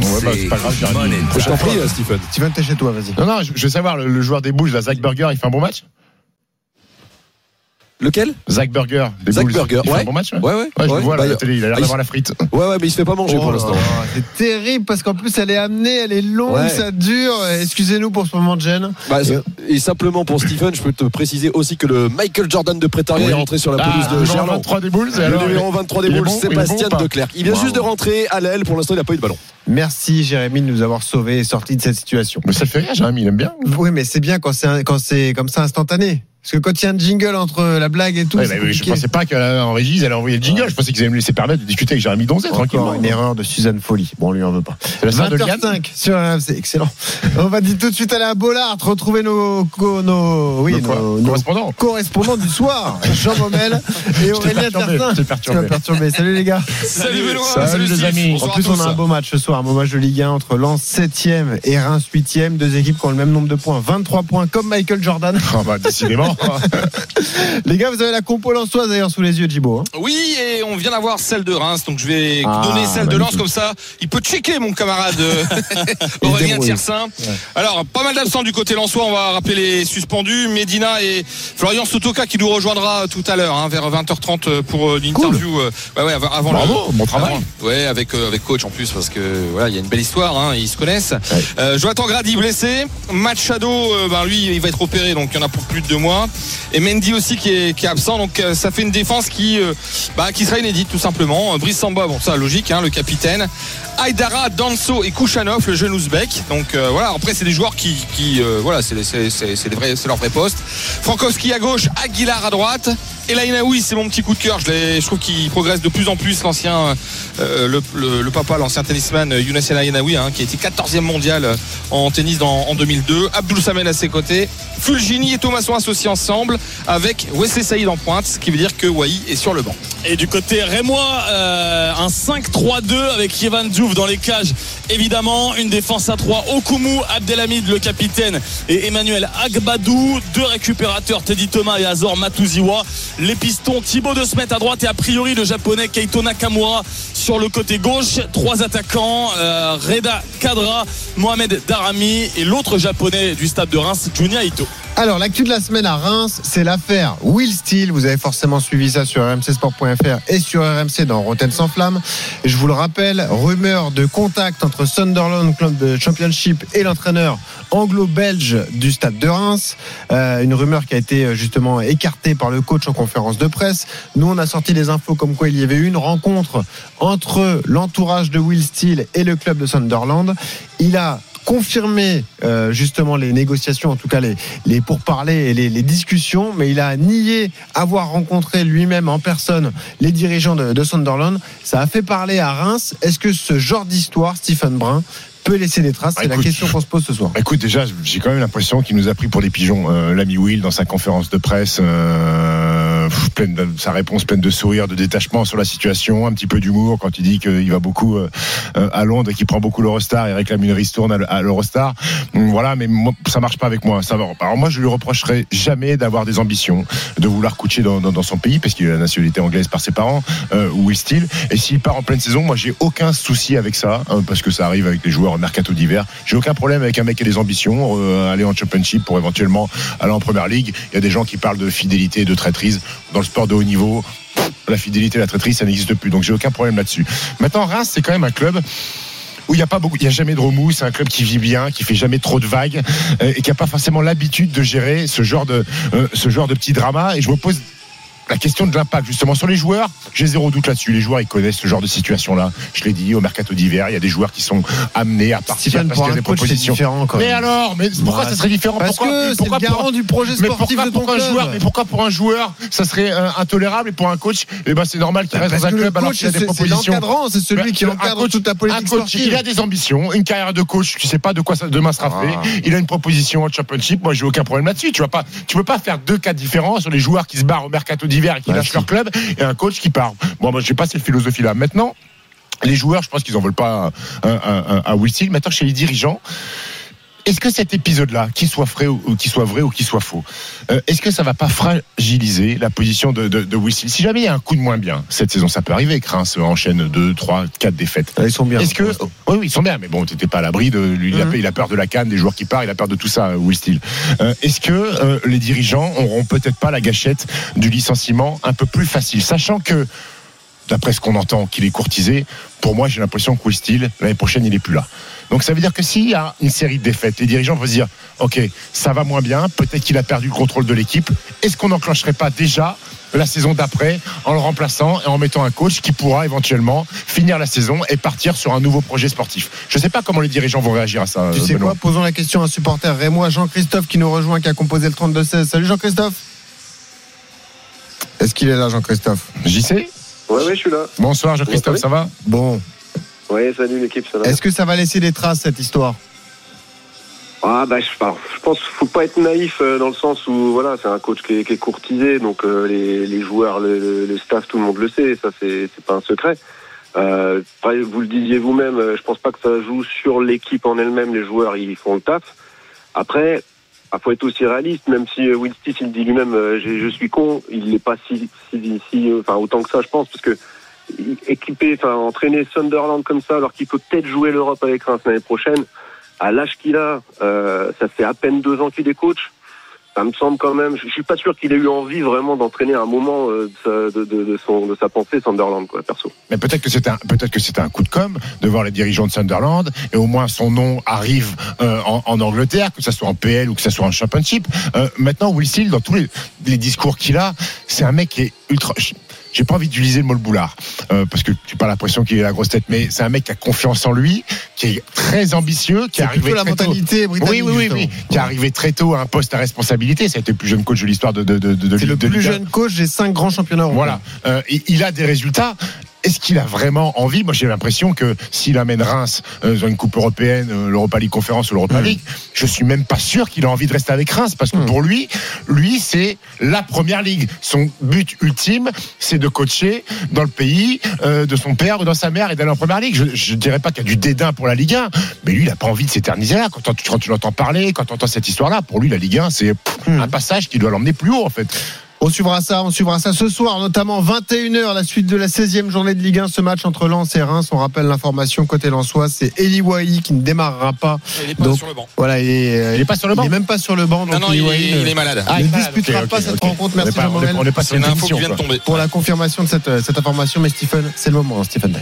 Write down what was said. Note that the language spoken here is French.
Ouais, bah, c'est pas grave, j'ai. Je t'en prie, Stephen. Steven, t'es chez toi, vas-y. Non, non, je je veux savoir, le, le joueur des Bulls, là, Zach Burger, il fait un bon match? Lequel? Zach Burger, des Zach Bulls. Burger, il fait ouais. un bon match Ouais, ouais. Ouais, je le vois là, à Bah, la télé, il a l'air bah, d'avoir la frite. Ouais, ouais, mais il se fait pas manger pour Oh l'instant. C'est terrible parce qu'en plus elle est amenée, elle est longue, Ouais. ça dure. Excusez-nous pour ce moment de gêne. Bah, et simplement pour Stephen, je peux te préciser aussi que le Michael Jordan de Prétariat Oui. est rentré sur la Ah, pelouse de numéro Gerland. 23 des Bulls, et Le numéro 23 des Bulls, Sébastien Declerc. Il vient juste de rentrer à l'aile. Pour l'instant, il n'a pas eu de ballon. Merci Jérémy de nous avoir sauvés et sortis de cette situation. Mais ça fait rire, Jérémy, il aime bien. Oui, mais c'est bien quand c'est quand c'est comme ça instantané. Parce que quand il y a un jingle entre la blague et tout, Ouais, c'est bah oui, je compliqué. pensais pas qu'en régie, ils allaient envoyer le jingle. Je pensais qu'ils allaient me laisser permettre de discuter avec Jérémy Donzet tranquillement. Une erreur de Suzanne Folly. Bon, on lui en veut pas. C'est la sœur de Liane 20h05 sur RMC, excellent. On va dire tout de suite aller à Bollard, retrouver nos, co- nos, oui, Nos quoi nos, nos Correspondant. correspondants du soir, Jean Baumel et Aurélien Tertin. Tu perturbé. perturbé. Salut les gars. Salut Benoît, Salut, salut, les amis. En plus, on a un beau match ce soir, un beau match de Ligue 1 entre Lens 7ème et Reims 8ème. Deux équipes qui ont le même nombre de points, 23 points, comme Michael Jordan. Ah bah, décidément. Les gars, vous avez la compo lensoise d'ailleurs sous les yeux, Djibo. hein. Oui, et on vient d'avoir celle de Reims, donc je vais Ah, donner celle de Lens comme ça. Il peut checker mon camarade euh, Aurélien. Tiersin. Alors, pas mal d'absents du côté lensois, on va rappeler les suspendus. Medina et Florian Sotoka qui nous rejoindra tout à l'heure, hein, vers 20h30 pour euh, l'interview. euh, ouais, ouais, avant, Bravo, le, bon travail. avant- ouais, avec, euh, avec coach en plus, parce que voilà, il y a une belle histoire, hein, ils se connaissent. Euh, Jonathan Grady blessé. Machado, euh, ben, lui, il va être opéré, donc il y en a pour plus de deux mois. Et Mendy aussi qui est, absent, donc euh, ça fait une défense qui, euh, bah, qui sera inédite tout simplement. Euh, Brice Samba, bon ça logique, hein, le capitaine. Aydara, Danso et Kouchanov, le jeune ouzbek. Donc voilà, après c'est des joueurs qui, voilà, c'est leur vrai poste. Frankowski à gauche, Aguilar à droite. Et c'est mon petit coup de cœur. Je, trouve qu'il progresse de plus en plus. L'ancien, le, papa, l'ancien tennisman Younes El hein, qui a été 14e mondial en tennis en 2002. Abdul Samen à ses côtés. Fulgini et Thomas sont associés ensemble avec Wesley Saïd en pointe, ce qui veut dire que Wai est sur le banc. Et du côté rémois, euh, un 5-3-2 avec Yvan Diouf dans les cages. Évidemment, une défense à 3. Okumu, Abdelhamid, le capitaine, et Emmanuel Agbadou. Deux récupérateurs, Teddy Thomas et Azor Matuziwa. Les pistons, Thibaut de Smet à droite et a priori le japonais Keito Nakamura sur le côté gauche. Trois attaquants, euh, Reda Kadra, Mohamed Darami et l'autre japonais du stade de Reims, Junya Ito. Alors, l'actu de la semaine à Reims, c'est l'affaire Will Steele. Vous avez forcément suivi ça sur rmcsport.fr et sur RMC dans Rotten sans flamme. Je vous le rappelle, rumeur de contact entre Sunderland Club de Championship et l'entraîneur anglo-belge du stade de Reims. Euh, une rumeur qui a été euh, justement écartée par le coach en conférence de presse. Nous, on a sorti les infos comme quoi il y avait eu une rencontre entre l'entourage de Will Steele et le club de Sunderland. Il a confirmé euh, justement les négociations, en tout cas les, les pourparlers et les, les discussions, mais il a nié avoir rencontré lui-même en personne les dirigeants de, de Sunderland. Ça a fait parler à Reims. Est-ce que ce genre d'histoire, Stephen Brun, peut laisser des traces? C'est la question qu'on se pose ce soir. Écoute, déjà, j'ai quand même l'impression qu'il nous a pris pour des pigeons. Euh, L'ami Will, dans sa conférence de presse, euh, sa réponse pleine de sourire, de détachement sur la situation, un petit peu d'humour quand il dit qu'il va beaucoup euh, euh, à Londres et qu'il prend beaucoup l'Eurostar et réclame une ristourne à l'Eurostar. Voilà, mais moi, ça marche pas avec moi. Alors moi, je lui reprocherai jamais d'avoir des ambitions, de vouloir coucher dans, son pays parce qu'il a la nationalité anglaise par ses parents, euh, Will Steele. Et s'il part en pleine saison, moi, j'ai aucun souci avec ça hein, parce que ça arrive avec les joueurs en mercato d'hiver. J'ai aucun problème avec un mec qui a des ambitions, euh, aller en championship pour éventuellement aller en première ligue. Il y a des gens qui parlent de fidélité, de traîtrise dans le sport de haut niveau. La fidélité, la traîtrise, ça n'existe plus. Donc j'ai aucun problème là-dessus. Maintenant, Reims, c'est quand même un club où il n'y a pas beaucoup, il y a jamais de remous. C'est un club qui vit bien, qui fait jamais trop de vagues euh, et qui a pas forcément l'habitude de gérer ce genre de, euh, ce genre de petit drama. Et je me pose la question de l'impact justement sur les joueurs, j'ai zéro doute là-dessus. Les joueurs ils connaissent ce genre de situation-là. Je l'ai dit au mercato d'hiver, il y a des joueurs qui sont amenés à partir Stephen, parce qu'il y a un des coach, propositions. différent quand Mais alors, mais pourquoi Ouais. ça serait différent? Parce pourquoi, que c'est le pourquoi pour- du projet mais sportif pourquoi de ton pour un joueur, mais pourquoi pour un joueur ça serait euh, intolérable? Et pour un coach, eh ben c'est normal qu'il reste Parce dans un club alors coach, qu'il y a des propositions. c'est celui Mais qui un encadre coach- toute Un politique coach, sportive. il a des ambitions, une carrière de coach, tu sais pas de quoi ça demain sera fait. Ah. Il a une proposition en championship. Moi, j'ai aucun problème là-dessus. Tu vas pas, tu peux pas faire deux cas différents sur les joueurs qui se barrent au mercato d'hiver et qui lâchent si. leur club et un coach qui part. Bon, moi, j'ai pas cette philosophie-là. Maintenant, les joueurs, je pense qu'ils en veulent pas à, à. Maintenant, chez les dirigeants. Est-ce que cet épisode-là, qu'il soit vrai ou ou qu'il soit vrai ou qu'il soit faux, euh, est-ce que ça va pas fragiliser la position de, de, Will Si jamais il y a un coup de moins bien cette saison, ça peut arriver. Reims enchaîne 2, 3, 4 défaites. Ils sont bien. Est-ce que oui, oui, ils sont bien, mais bon, t'étais pas à l'abri de lui. Il a, Mhm. il a peur de la canne, des joueurs qui partent, il a peur de tout ça, Will Steele. Euh, Est-ce que euh, les dirigeants auront peut-être pas la gâchette du licenciement un peu plus facile, sachant que d'après ce qu'on entend, qu'il est courtisé. Pour moi, j'ai l'impression que Steele, l'année prochaine, il est plus là. Donc ça veut dire que s'il y a une série de défaites, les dirigeants vont se dire, ok, ça va moins bien, peut-être qu'il a perdu le contrôle de l'équipe. Est-ce qu'on n'enclencherait pas déjà la saison d'après en le remplaçant et en mettant un coach qui pourra éventuellement finir la saison et partir sur un nouveau projet sportif? Je ne sais pas comment les dirigeants vont réagir à ça. Tu sais Benoît. quoi? Posons la question à un supporter rémois, Jean-Christophe, qui nous rejoint, qui a composé le 32-16. Salut Jean-Christophe. Est-ce qu'il est là, Jean-Christophe? JC Ouais, ouais, je suis là. Bonsoir Jean-Christophe, ça va? Bon. Ouais, salut l'équipe, ça va. Est-ce que ça va laisser des traces, cette histoire? Ah, bah, je, je pense qu'il faut pas être naïf euh, dans le sens où, voilà, c'est un coach qui est, qui est courtisé, donc euh, les, les joueurs, le, staff, tout le monde le sait, ça, c'est c'est pas un secret. Euh, vous le disiez vous-même, je pense pas que ça joue sur l'équipe en elle-même, les joueurs, ils font le taf. Après, il faut être aussi réaliste, même si euh, Will il dit lui-même, euh, j'ai- je suis con, il n'est pas si, si, si, euh, enfin, autant que ça, je pense, parce que équiper, enfin, entraîner Sunderland comme ça, alors qu'il peut peut-être jouer l'Europe avec Reims l'année prochaine, à l'âge qu'il a, euh, ça fait à peine deux ans qu'il est coach. Ça me semble quand même. Je suis pas sûr qu'il ait eu envie vraiment d'entraîner un moment euh, de, son, de sa pensée Sunderland, quoi, perso. Mais peut-être que c'était un, peut-être que c'était un coup de com de voir les dirigeants de Sunderland et au moins son nom arrive euh, en, Angleterre, que ça soit en PL ou que ça soit en Championship. Euh, maintenant, Will Steele, dans tous les discours qu'il a, c'est un mec qui est ultra. J'ai pas envie d'utiliser le mot le boulard euh, parce que tu pas l'impression qu'il est la grosse tête, mais c'est un mec qui a confiance en lui, qui est très ambitieux, qui est arrivé la très tôt. mentalité britannique. Oui, oui, oui, oui, justement. qui est arrivé très tôt à un poste à responsabilité. Ça a été le plus jeune coach de l'histoire de, de, de, de, C'est le plus jeune coach des cinq grands championnats. Voilà, Euh, il a des résultats. Est-ce qu'il a vraiment envie? Moi, j'ai l'impression que s'il amène Reims euh, dans une coupe européenne, euh, l'Europa League Conférence ou l'Europa. League, je suis même pas sûr qu'il a envie de rester avec Reims parce que Mm. pour lui, lui, c'est la première ligue. Son but ultime, c'est de coacher dans le pays euh, de son père ou dans sa mère et d'aller en première ligue. Je, je dirais pas qu'il y a du dédain pour la Ligue 1, mais lui, il a pas envie de s'éterniser là. Quand, tu- quand tu l'entends parler, quand tu entends cette histoire-là, pour lui, la Ligue 1, c'est pff, Mm. un passage qui doit l'emmener plus haut, en fait. On suivra ça, on suivra ça ce soir, notamment 21h, la suite de la 16e journée de Ligue 1, ce match entre Lens et Reims. On rappelle l'information côté lensois, c'est Eli Wahi qui ne démarrera pas. Il est pas Donc, sur le banc. Voilà, il est, euh, Il est pas sur le banc il est même pas sur le banc. Donc Non, non, Eli il Wahi est, ne- il est malade. Ah, ne il est malade, disputera ok, pas ok, cette rencontre. On Merci n'est pas- on est- on n'est pas sur une une info qui émission, vient de quoi. tomber. pour la confirmation de cette, cette information. Mais Stephen, c'est le moment, hein, Stephen Day.